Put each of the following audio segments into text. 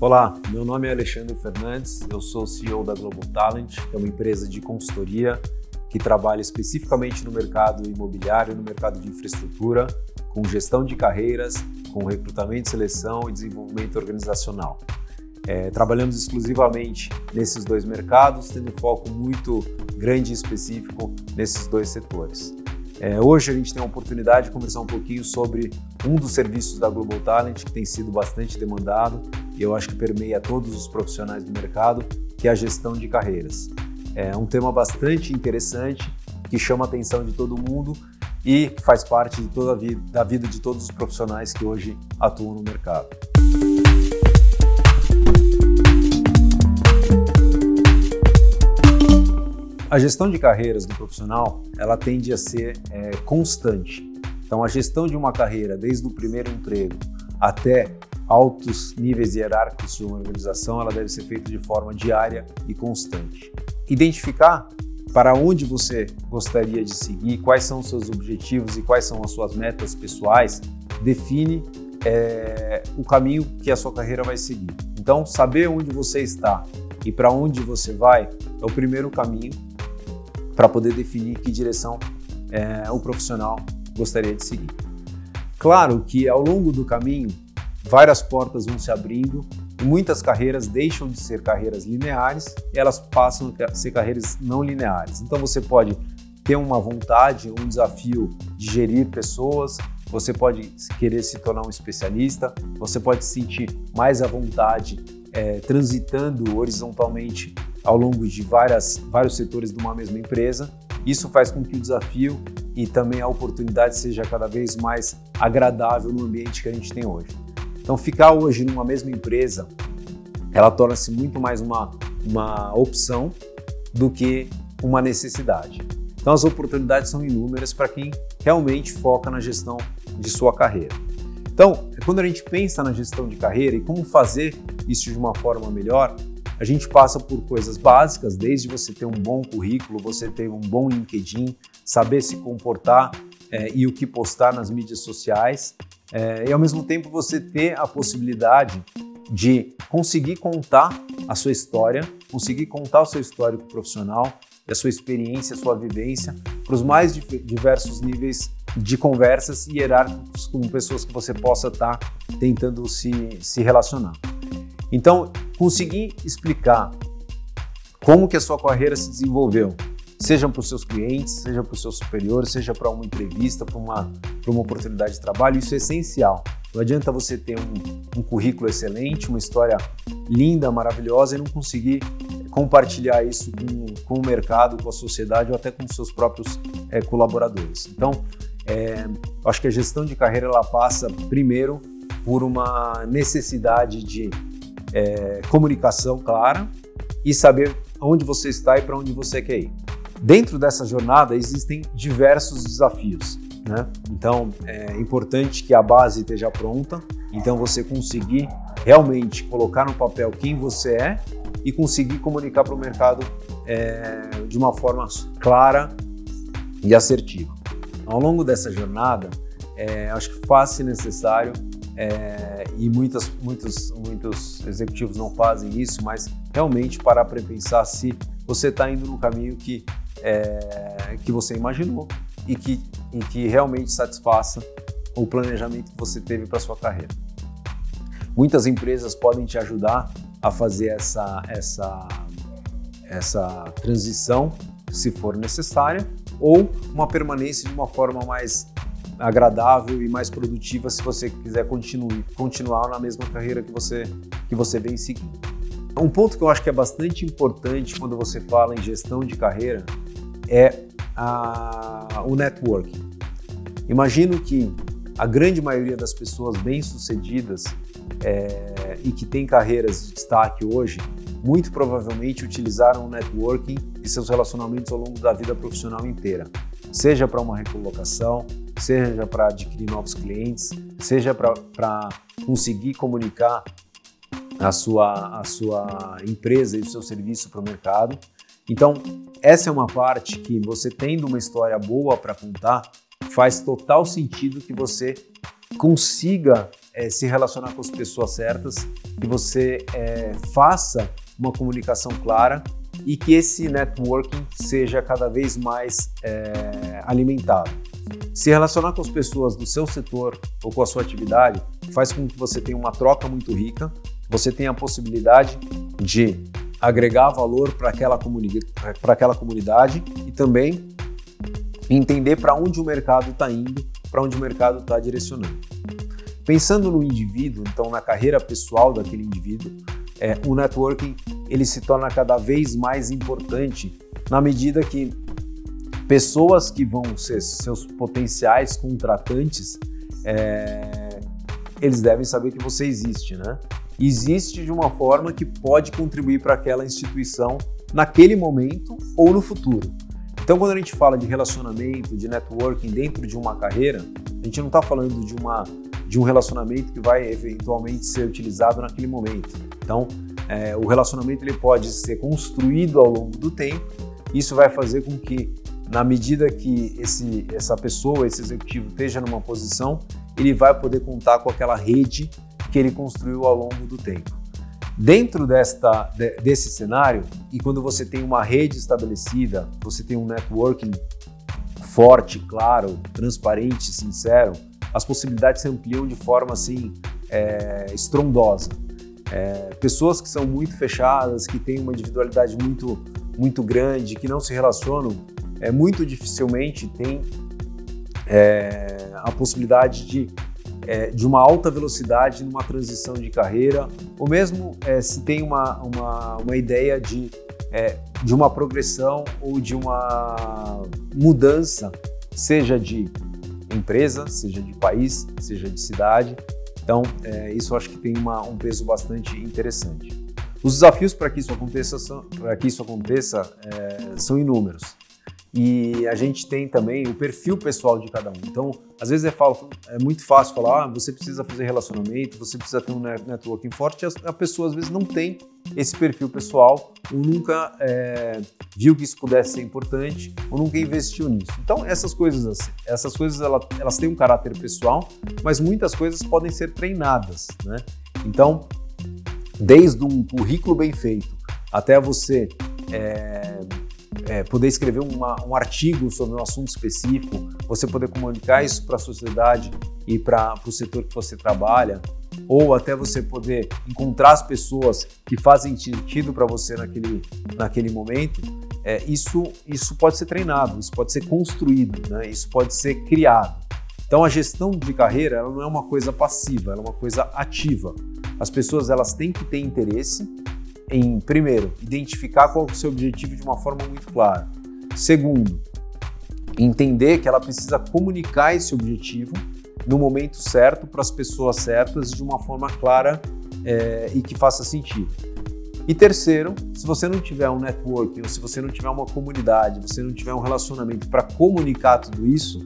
Olá, meu nome é Alexandre Fernandes, eu sou CEO da Global Talent, que é uma empresa de consultoria que trabalha especificamente no mercado imobiliário, no mercado de infraestrutura, com gestão de carreiras, com recrutamento, seleção e desenvolvimento organizacional. É, trabalhamos exclusivamente nesses dois mercados, tendo foco muito grande e específico nesses dois setores. É, hoje a gente tem a oportunidade de conversar um pouquinho sobre um dos serviços da Global Talent que tem sido bastante demandado e eu acho que permeia todos os profissionais do mercado, que é a gestão de carreiras. É um tema bastante interessante que chama a atenção de todo mundo e faz parte de toda a vida, da vida de todos os profissionais que hoje atuam no mercado. A gestão de carreiras do profissional, ela tende a ser é, constante. Então, a gestão de uma carreira, desde o primeiro emprego até altos níveis hierárquicos de uma organização, ela deve ser feita de forma diária e constante. Identificar para onde você gostaria de seguir, quais são os seus objetivos e quais são as suas metas pessoais, define é, o caminho que a sua carreira vai seguir. Então, saber onde você está e para onde você vai é o primeiro caminho para poder definir que direção é, o profissional gostaria de seguir. Claro que ao longo do caminho, várias portas vão se abrindo e muitas carreiras deixam de ser carreiras lineares elas passam a ser carreiras não lineares. Então você pode ter uma vontade, um desafio de gerir pessoas, você pode querer se tornar um especialista, você pode se sentir mais à vontade é, transitando horizontalmente ao longo de várias, vários setores de uma mesma empresa. Isso faz com que o desafio e também a oportunidade seja cada vez mais agradável no ambiente que a gente tem hoje. Então, ficar hoje numa mesma empresa, ela torna-se muito mais uma, uma opção do que uma necessidade. Então, as oportunidades são inúmeras para quem realmente foca na gestão de sua carreira. Então, quando a gente pensa na gestão de carreira e como fazer isso de uma forma melhor, a gente passa por coisas básicas, desde você ter um bom currículo, você ter um bom LinkedIn, saber se comportar é, e o que postar nas mídias sociais, é, e ao mesmo tempo você ter a possibilidade de conseguir contar a sua história, conseguir contar o seu histórico profissional, a sua experiência, a sua vivência para os mais diversos níveis de conversas e hierárquicos com pessoas que você possa estar tá tentando se, se relacionar. Então, conseguir explicar como que a sua carreira se desenvolveu, seja para os seus clientes, seja para os seus superiores, seja para uma entrevista, para uma, uma oportunidade de trabalho, isso é essencial. Não adianta você ter um, um currículo excelente, uma história linda, maravilhosa e não conseguir compartilhar isso com, com o mercado, com a sociedade ou até com os seus próprios é, colaboradores. Então, é, acho que a gestão de carreira ela passa primeiro por uma necessidade de é, comunicação clara e saber onde você está e para onde você quer ir. Dentro dessa jornada existem diversos desafios. Né? Então é importante que a base esteja pronta, então você conseguir realmente colocar no papel quem você é e conseguir comunicar para o mercado é, de uma forma clara e assertiva. Ao longo dessa jornada, é, acho que faz-se necessário é, e muitas, muitos, muitos executivos não fazem isso, mas realmente parar para pensar se você está indo no caminho que, é, que você imaginou e que, e que realmente satisfaça o planejamento que você teve para sua carreira. Muitas empresas podem te ajudar a fazer essa, essa, essa transição, se for necessária, ou uma permanência de uma forma mais agradável e mais produtiva se você quiser continue, continuar na mesma carreira que você, que você vem seguindo. Um ponto que eu acho que é bastante importante quando você fala em gestão de carreira é a, o networking. Imagino que a grande maioria das pessoas bem-sucedidas é, e que tem carreiras de destaque hoje, muito provavelmente utilizaram o networking e seus relacionamentos ao longo da vida profissional inteira, seja para uma recolocação, seja para adquirir novos clientes, seja para conseguir comunicar a sua, a sua empresa e o seu serviço para o mercado. Então, essa é uma parte que você tendo uma história boa para contar, faz total sentido que você consiga é, se relacionar com as pessoas certas, que você é, faça uma comunicação clara e que esse networking seja cada vez mais é, alimentado. Se relacionar com as pessoas do seu setor ou com a sua atividade faz com que você tenha uma troca muito rica, você tenha a possibilidade de agregar valor para aquela, comuni aquela comunidade e também entender para onde o mercado está indo, para onde o mercado está direcionando. Pensando no indivíduo, então na carreira pessoal daquele indivíduo, é, o networking ele se torna cada vez mais importante na medida que pessoas que vão ser seus potenciais contratantes, é, eles devem saber que você existe, né? Existe de uma forma que pode contribuir para aquela instituição naquele momento ou no futuro. Então, quando a gente fala de relacionamento, de networking dentro de uma carreira, a gente não está falando de, uma, de um relacionamento que vai eventualmente ser utilizado naquele momento. Então, é, o relacionamento ele pode ser construído ao longo do tempo. Isso vai fazer com que na medida que esse, essa pessoa, esse executivo esteja numa posição, ele vai poder contar com aquela rede que ele construiu ao longo do tempo. Dentro desta, de, desse cenário, e quando você tem uma rede estabelecida, você tem um networking forte, claro, transparente, sincero, as possibilidades se ampliam de forma assim é, estrondosa. É, pessoas que são muito fechadas, que têm uma individualidade muito, muito grande, que não se relacionam, é, muito dificilmente tem é, a possibilidade de, é, de uma alta velocidade numa transição de carreira, ou mesmo é, se tem uma, uma, uma ideia de, é, de uma progressão ou de uma mudança, seja de empresa, seja de país, seja de cidade. Então, é, isso acho que tem uma, um peso bastante interessante. Os desafios para que isso aconteça, são, que isso aconteça é, são inúmeros e a gente tem também o perfil pessoal de cada um. Então, às vezes é, falo, é muito fácil falar, ah, você precisa fazer relacionamento, você precisa ter um networking forte, a pessoa às vezes não tem esse perfil pessoal, ou nunca é, viu que isso pudesse ser importante, ou nunca investiu nisso. Então, essas coisas, assim, essas coisas elas, elas têm um caráter pessoal, mas muitas coisas podem ser treinadas, né? Então, desde um currículo bem feito até você é, é, poder escrever uma, um artigo sobre um assunto específico, você poder comunicar isso para a sociedade e para o setor que você trabalha, ou até você poder encontrar as pessoas que fazem sentido para você naquele, naquele momento, é, isso, isso pode ser treinado, isso pode ser construído, né? isso pode ser criado. Então a gestão de carreira ela não é uma coisa passiva, ela é uma coisa ativa. As pessoas elas têm que ter interesse em, primeiro, identificar qual é o seu objetivo de uma forma muito clara. Segundo, entender que ela precisa comunicar esse objetivo no momento certo para as pessoas certas de uma forma clara é, e que faça sentido. E terceiro, se você não tiver um networking, ou se você não tiver uma comunidade, você não tiver um relacionamento para comunicar tudo isso,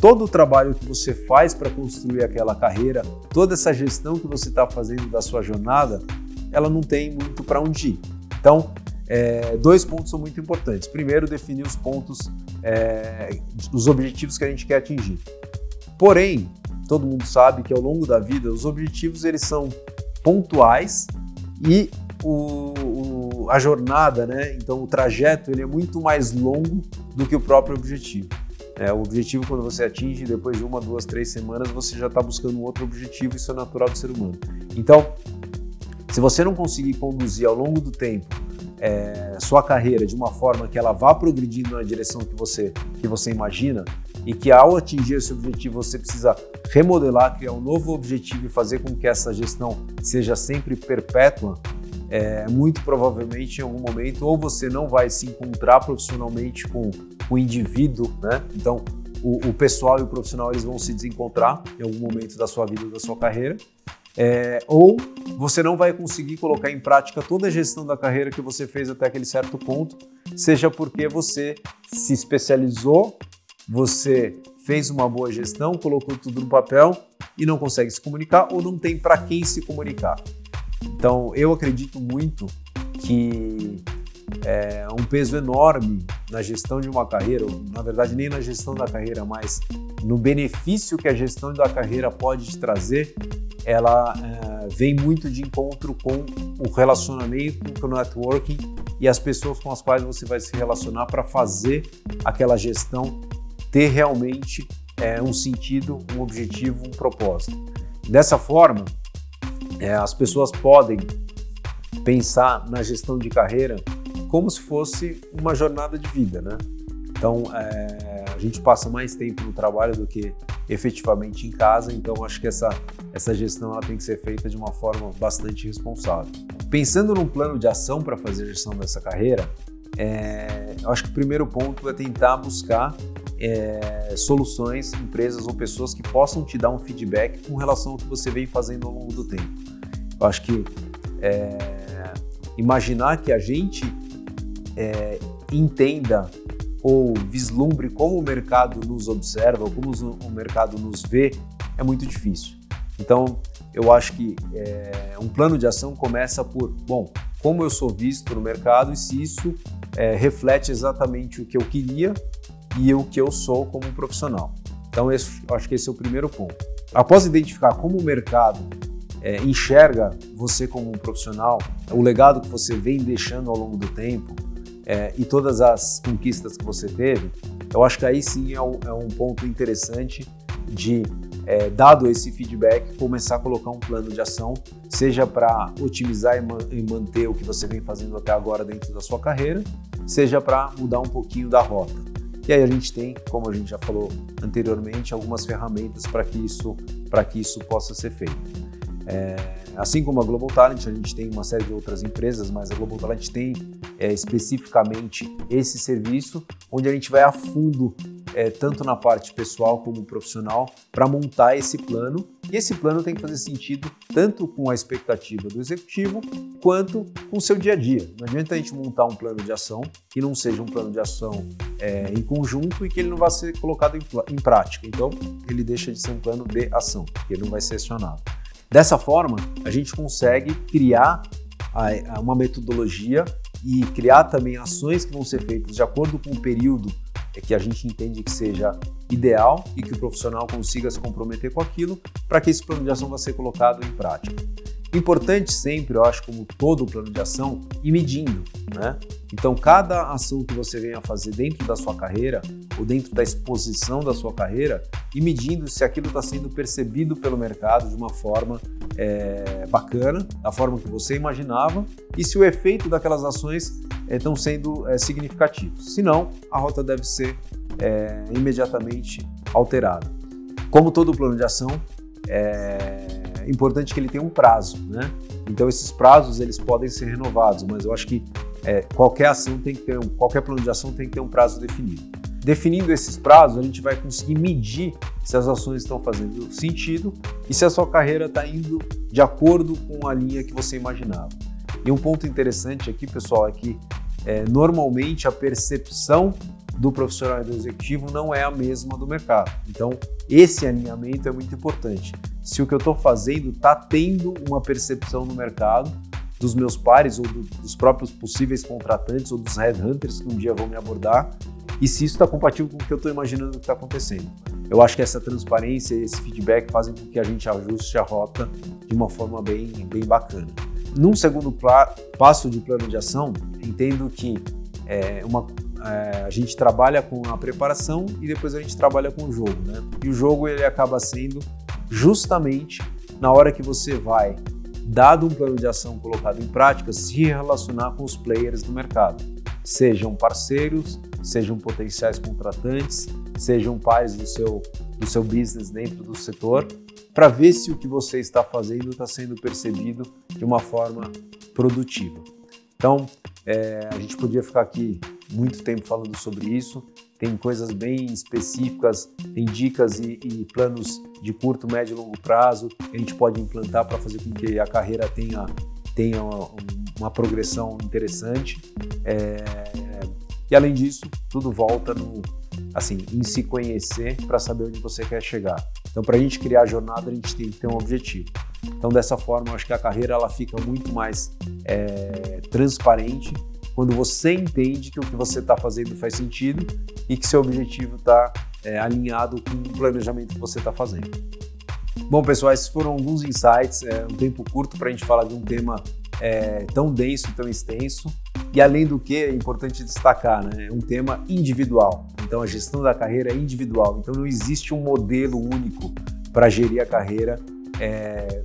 todo o trabalho que você faz para construir aquela carreira, toda essa gestão que você está fazendo da sua jornada, ela não tem muito para onde ir. Então, é, dois pontos são muito importantes. Primeiro, definir os pontos, é, os objetivos que a gente quer atingir. Porém, todo mundo sabe que ao longo da vida os objetivos eles são pontuais e o, o, a jornada, né? Então o trajeto ele é muito mais longo do que o próprio objetivo. É, o objetivo quando você atinge depois de uma, duas, três semanas você já está buscando um outro objetivo. Isso é natural do ser humano. Então se você não conseguir conduzir ao longo do tempo é, sua carreira de uma forma que ela vá progredindo na direção que você, que você imagina e que ao atingir esse objetivo você precisa remodelar, criar um novo objetivo e fazer com que essa gestão seja sempre perpétua, é, muito provavelmente em algum momento ou você não vai se encontrar profissionalmente com o indivíduo, né? Então o, o pessoal e o profissional eles vão se desencontrar em algum momento da sua vida, da sua carreira é, ou você não vai conseguir colocar em prática toda a gestão da carreira que você fez até aquele certo ponto, seja porque você se especializou, você fez uma boa gestão, colocou tudo no papel e não consegue se comunicar ou não tem para quem se comunicar. Então, eu acredito muito que é um peso enorme na gestão de uma carreira, ou, na verdade nem na gestão da carreira, mas no benefício que a gestão da carreira pode te trazer, ela é, vem muito de encontro com o relacionamento, com o networking e as pessoas com as quais você vai se relacionar para fazer aquela gestão ter realmente é, um sentido, um objetivo, um propósito. Dessa forma, é, as pessoas podem pensar na gestão de carreira como se fosse uma jornada de vida, né? Então, é, a gente passa mais tempo no trabalho do que efetivamente em casa, então acho que essa, essa gestão ela tem que ser feita de uma forma bastante responsável. Pensando num plano de ação para fazer a gestão dessa carreira, é, eu acho que o primeiro ponto é tentar buscar é, soluções, empresas ou pessoas que possam te dar um feedback com relação ao que você vem fazendo ao longo do tempo. Eu acho que é, imaginar que a gente é, entenda ou vislumbre como o mercado nos observa, ou como o mercado nos vê, é muito difícil. Então, eu acho que é, um plano de ação começa por, bom, como eu sou visto no mercado e se isso é, reflete exatamente o que eu queria e o que eu sou como profissional. Então, esse, acho que esse é o primeiro ponto. Após identificar como o mercado é, enxerga você como um profissional, o legado que você vem deixando ao longo do tempo, é, e todas as conquistas que você teve, eu acho que aí sim é um, é um ponto interessante de, é, dado esse feedback, começar a colocar um plano de ação, seja para otimizar e, e manter o que você vem fazendo até agora dentro da sua carreira, seja para mudar um pouquinho da rota. E aí a gente tem, como a gente já falou anteriormente, algumas ferramentas para que isso para que isso possa ser feito. É, assim como a Global Talent, a gente tem uma série de outras empresas, mas a Global Talent tem é, especificamente esse serviço, onde a gente vai a fundo, é, tanto na parte pessoal como profissional, para montar esse plano. E esse plano tem que fazer sentido tanto com a expectativa do executivo, quanto com o seu dia a dia. Não adianta a gente montar um plano de ação que não seja um plano de ação é, em conjunto e que ele não vá ser colocado em, em prática. Então, ele deixa de ser um plano de ação, que ele não vai ser acionado. Dessa forma, a gente consegue criar uma metodologia e criar também ações que vão ser feitas de acordo com o período que a gente entende que seja ideal e que o profissional consiga se comprometer com aquilo para que esse plano de ação vá ser colocado em prática. Importante sempre, eu acho, como todo plano de ação, ir medindo, né? Então, cada ação que você venha fazer dentro da sua carreira ou dentro da exposição da sua carreira, e medindo se aquilo está sendo percebido pelo mercado de uma forma é, bacana, da forma que você imaginava, e se o efeito daquelas ações estão é, sendo é, significativos. Se não, a rota deve ser é, imediatamente alterada. Como todo plano de ação, é importante que ele tenha um prazo, né? Então esses prazos eles podem ser renovados, mas eu acho que é, qualquer ação tem que ter um, qualquer plano de ação tem que ter um prazo definido. Definindo esses prazos, a gente vai conseguir medir se as ações estão fazendo sentido e se a sua carreira está indo de acordo com a linha que você imaginava. E um ponto interessante aqui, pessoal, é que é, normalmente a percepção do profissional e do executivo não é a mesma do mercado. Então, esse alinhamento é muito importante. Se o que eu estou fazendo está tendo uma percepção no mercado dos meus pares ou do, dos próprios possíveis contratantes ou dos headhunters que um dia vão me abordar e se isso está compatível com o que eu estou imaginando que está acontecendo. Eu acho que essa transparência e esse feedback fazem com que a gente ajuste a rota de uma forma bem, bem bacana. Num segundo passo de plano de ação, entendo que é, uma, é, a gente trabalha com a preparação e depois a gente trabalha com o jogo, né? E o jogo ele acaba sendo justamente na hora que você vai, dado um plano de ação colocado em prática, se relacionar com os players do mercado, sejam parceiros, sejam potenciais contratantes, sejam pares do seu, do seu business dentro do setor, para ver se o que você está fazendo está sendo percebido de uma forma produtiva. Então, é, a gente podia ficar aqui muito tempo falando sobre isso. Tem coisas bem específicas, tem dicas e, e planos de curto, médio e longo prazo que a gente pode implantar para fazer com que a carreira tenha, tenha uma, uma progressão interessante. É, e além disso, tudo volta no, assim, em se conhecer para saber onde você quer chegar. Então, para a gente criar a jornada, a gente tem que ter um objetivo. Então, dessa forma, eu acho que a carreira ela fica muito mais é, transparente quando você entende que o que você está fazendo faz sentido e que seu objetivo está é, alinhado com o planejamento que você está fazendo. Bom, pessoal, esses foram alguns insights, é um tempo curto para a gente falar de um tema é, tão denso, tão extenso. E além do que, é importante destacar, né, é um tema individual. Então a gestão da carreira é individual. Então não existe um modelo único para gerir a carreira é,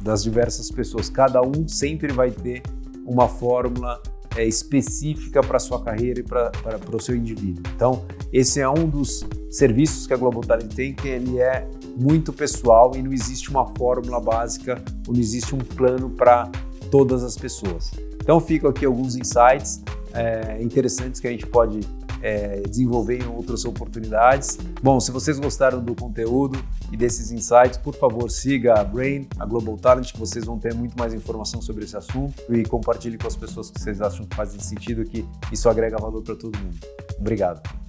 das diversas pessoas. Cada um sempre vai ter uma fórmula é, específica para sua carreira e para o seu indivíduo. Então, esse é um dos serviços que a Global Talent tem, que ele é muito pessoal e não existe uma fórmula básica ou não existe um plano para todas as pessoas. Então, ficam aqui alguns insights é, interessantes que a gente pode é, desenvolver em outras oportunidades. Bom, se vocês gostaram do conteúdo e desses insights, por favor, siga a Brain, a Global Talent, que vocês vão ter muito mais informação sobre esse assunto e compartilhe com as pessoas que vocês acham que fazem sentido, que isso agrega valor para todo mundo. Obrigado.